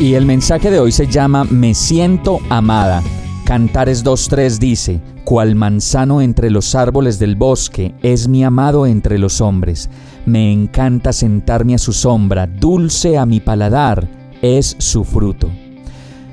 Y el mensaje de hoy se llama Me siento amada. Cantares 2.3 dice, cual manzano entre los árboles del bosque, es mi amado entre los hombres. Me encanta sentarme a su sombra, dulce a mi paladar, es su fruto.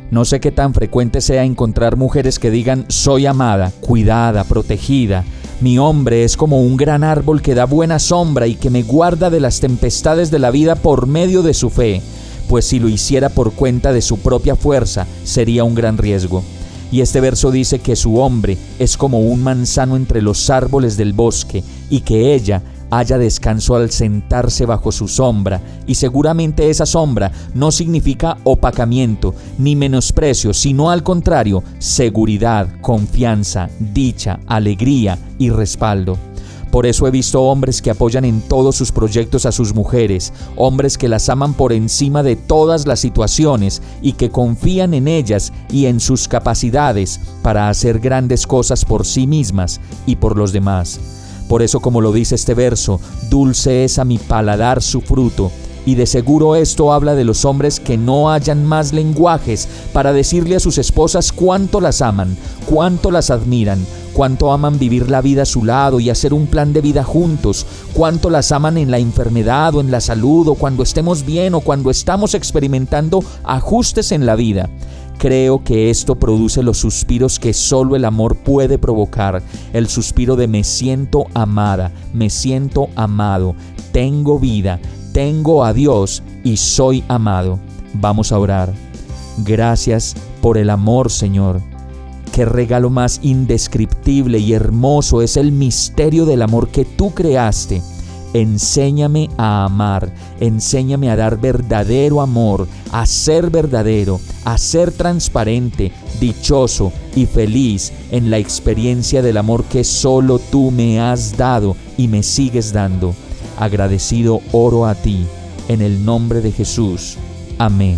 No sé qué tan frecuente sea encontrar mujeres que digan soy amada, cuidada, protegida. Mi hombre es como un gran árbol que da buena sombra y que me guarda de las tempestades de la vida por medio de su fe, pues si lo hiciera por cuenta de su propia fuerza sería un gran riesgo. Y este verso dice que su hombre es como un manzano entre los árboles del bosque y que ella haya descanso al sentarse bajo su sombra, y seguramente esa sombra no significa opacamiento ni menosprecio, sino al contrario, seguridad, confianza, dicha, alegría y respaldo. Por eso he visto hombres que apoyan en todos sus proyectos a sus mujeres, hombres que las aman por encima de todas las situaciones y que confían en ellas y en sus capacidades para hacer grandes cosas por sí mismas y por los demás. Por eso, como lo dice este verso, dulce es a mi paladar su fruto, y de seguro esto habla de los hombres que no hayan más lenguajes para decirle a sus esposas cuánto las aman, cuánto las admiran, cuánto aman vivir la vida a su lado y hacer un plan de vida juntos, cuánto las aman en la enfermedad o en la salud o cuando estemos bien o cuando estamos experimentando ajustes en la vida. Creo que esto produce los suspiros que solo el amor puede provocar, el suspiro de me siento amada, me siento amado, tengo vida, tengo a Dios y soy amado. Vamos a orar. Gracias por el amor, Señor. Qué regalo más indescriptible y hermoso es el misterio del amor que tú creaste. Enséñame a amar, enséñame a dar verdadero amor, a ser verdadero, a ser transparente, dichoso y feliz en la experiencia del amor que solo tú me has dado y me sigues dando. Agradecido oro a ti, en el nombre de Jesús. Amén.